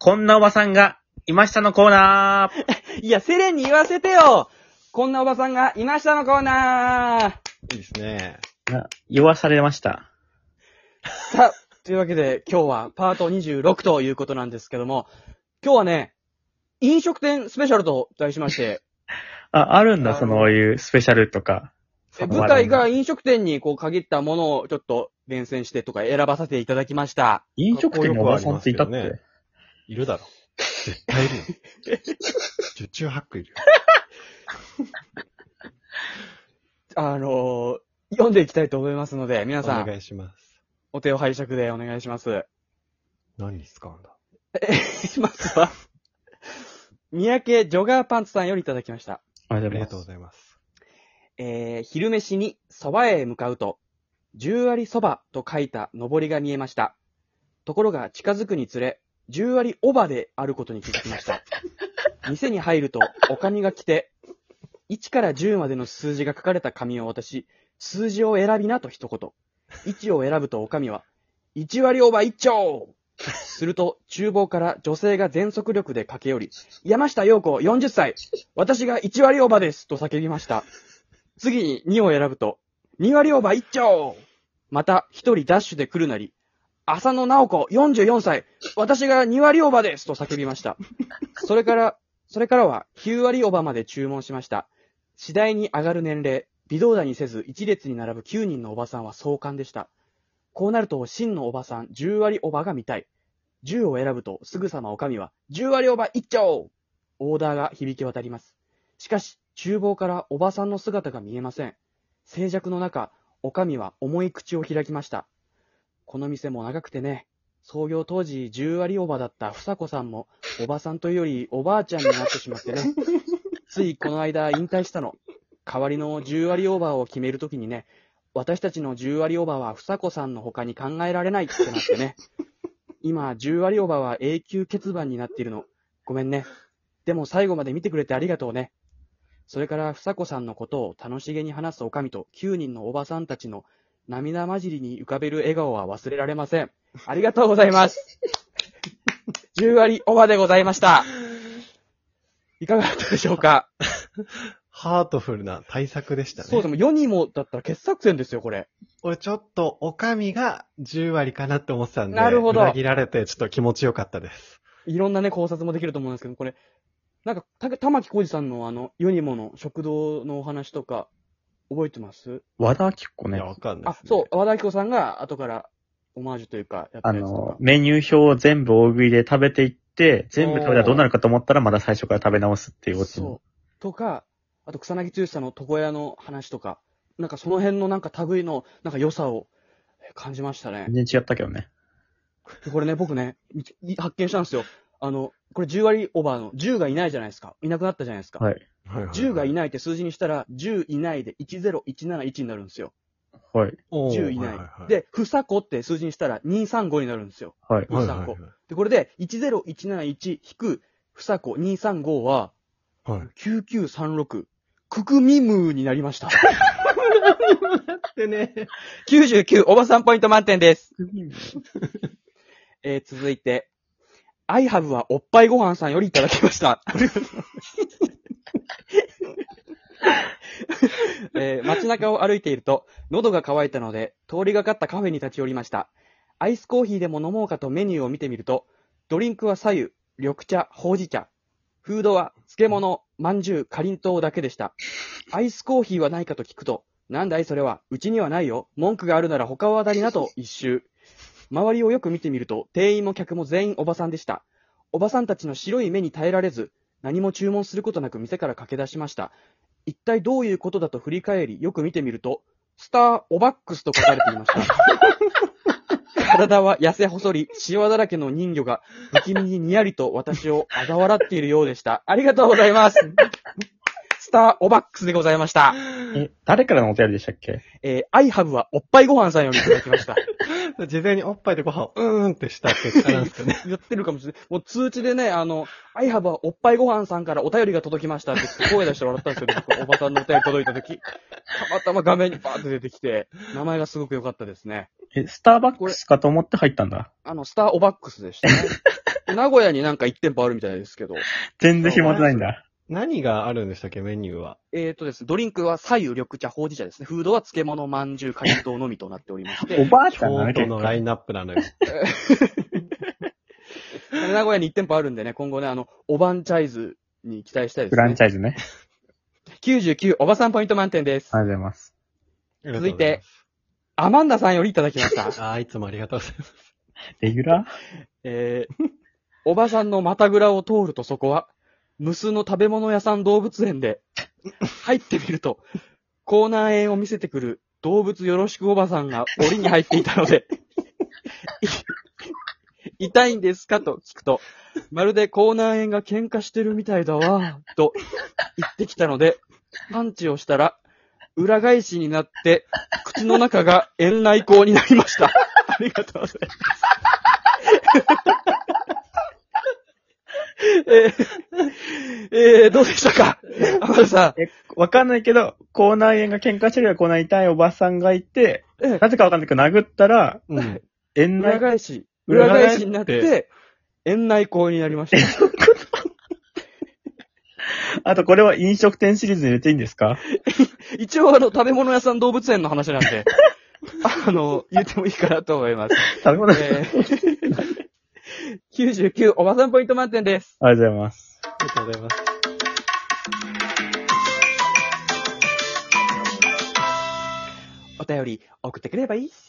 こんなおばさんがいましたのコーナー いや、セレンに言わせてよこんなおばさんがいましたのコーナーいいですね。な言わされました。さあ、というわけで今日はパート26ということなんですけども、今日はね、飲食店スペシャルと題しまして、あ、あるんだ、あのそういうスペシャルとか。え舞台が飲食店にこう限ったものをちょっと厳選してとか選ばせていただきました。飲食店におばさんっていたっかっこよくはありますて。いるだろ。絶対いるよ。十中八九いるよ。あのー読んでいきたいと思いますので、皆おさん、願いします。お手を拝借でお願いします。何に使うんだ？まずは、三宅ジョガーパンツさんよりいただきました。ありありがとうごいざいます。えー、昼飯に蕎麦へ向かうと、十割蕎麦と書いた上りが見えました。ところが近づくにつれ、十割おばであることに気づきました。店に入ると、おかみが来て、1から10までの数字が書かれた紙を渡し、数字を選びなと一言。1を選ぶとおかみは、1割おば1丁すると、厨房から女性が全速力で駆け寄り、山下陽子40歳私が1割オーバーですと叫びました。次に2を選ぶと、2割オーバー1丁また1人ダッシュで来るなり、浅野直子44歳私が2割オーバーですと叫びました。それから、それからは9割オーバーまで注文しました。次第に上がる年齢、微動だにせず一列に並ぶ9人のおばさんは壮観でした。こうなると真のおばさん10割オーバーが見たい。10を選ぶとすぐさまおかみは10割オーバー1丁オーダーが響き渡ります。しかし、厨房からおばさんの姿が見えません。静寂の中、おかみは重い口を開きました。この店も長くてね、創業当時10割おばだった房子さんも、おばさんというよりおばあちゃんになってしまってね。ついこの間引退したの。代わりの10割オーバーを決めるときにね、私たちの10割オーバーは房子さんの他に考えられないってなってね。今、10割オーバーは永久欠番になっているの。ごめんね。でも最後まで見てくれてありがとうね。それから、房子さんのことを楽しげに話すおかみと9人のおばさんたちの涙混じりに浮かべる笑顔は忘れられません。ありがとうございます。10割オーバーでございました。いかがだったでしょうか？ハートフルな対策でしたね。そうでも世にもだったら傑作選ですよ、これ。俺ちょっと、おかみが10割かなって思ってたんで、なるほど裏切られてちょっと気持ちよかったです。いろんなね、考察もできると思うんですけど、これ、なんか、た玉木浩二さんのあの、世にもの食堂のお話とか、覚えてます？和田明子ね。わかんないあで、す、ね。そう、和田明子さんが後からオマージュというか、やったあやつとかの、。メニュー表を全部大食いで食べていって、全部食べたらどうなるかと思ったらまだ最初から食べ直すっていうオチそう。とか、あと草薙剛さんの床屋の話とか、なんかその辺のなんか類の、なんか良さをえ感じましたね。全然違ったけどね。でこれね、僕ね、い発見したんですよ。あの、これ10割オーバーの10がいないじゃないですか。いなくなったじゃないですか。はいはい10がいないって数字にしたら、10いないで10171になるんですよ。はい。おー10いない。はいはいはい、で、ふさこって数字にしたら235になるんですよ。はい。はいはいはいで、これで10171引くふさこ235ははい。9936。ククミムーになりました。でね。99、おばさんポイント満点です。えー続いて、アイハブはおっぱいご飯さんよりいただきました。えー街中を歩いていると、喉が渇いたので、通りがかったカフェに立ち寄りました。アイスコーヒーでも飲もうかとメニューを見てみると、ドリンクは左右、緑茶、ほうじ茶。フードは漬物、まんじゅう、かりんとうだけでした。アイスコーヒーはないかと聞くと、なんだいそれは、うちにはないよ。文句があるなら他を当たりなと一周。周りをよく見てみると、店員も客も全員おばさんでした。おばさんたちの白い目に耐えられず、何も注文することなく店から駆け出しました。一体どういうことだと振り返り、よく見てみると、スター・オバックスと書かれていました。体は痩せ細り、シワだらけの人魚が、不気味ににやりと私を嘲笑っているようでした。ありがとうございます。スター・オバックスでございました。え、誰からのお便りでしたっけ？えー、アイハブはおっぱいご飯さんよりいただきました。事前におっぱいでご飯をうーんってした結果なんですかね。言ってるかもしれない。もう通知でね、あの、アイハブはおっぱいご飯さんからお便りが届きましたって声出して笑ったんですよ。僕おばさんのお便り届いた時。たまたま画面にバーって出てきて、名前がすごく良かったですね。え、スターバックスかと思って入ったんだ。あの、スターオバックスでしたね。名古屋になんか1店舗あるみたいですけど、全然暇じゃないんだ。何があるんでしたっけ、メニューは？えーとですね、ドリンクは左右緑茶、ほうじ茶ですね。フードは漬物、まんじゅう、かりんとうのみとなっておりましおて、ばあちゃんな京都ののラインナップなのよ。名古屋に1店舗あるんでね、今後ね、あの、おばんチャイズに期待したいですね。フランチャイズね。99おばさんポイント満点です。ありがとうございます。続いて、アマンダさんよりいただきました。ああ、いつもありがとうございます。レギュラえー、おばさんの股ぐらを通るとそこは、無数の食べ物屋さん動物園で、入ってみると、コーナー園を見せてくる動物よろしくおばさんが檻に入っていたので、痛いんですかと聞くと、まるでコーナー園が喧嘩してるみたいだわ、と言ってきたので、パンチをしたら、裏返しになって、口の中が園内口になりました。ありがとうございます。えー、えー、どうでしたか？天野さー。え、わかんないけど、口内炎が喧嘩してるよ、口内痛いおばさんがいて、ん、えなぜかわかんないけど、殴ったら、うん。園内、裏返し、裏返し裏返しになって、園内口になりました。あとこれは飲食店シリーズに入れていいんですか？一応あの、食べ物屋さん動物園の話なんで、あの、言ってもいいかなと思います。食べ物、えー、99おばさんポイント満点です。ありがとうございます。ありがとうございます。お便り送ってくればいいっし。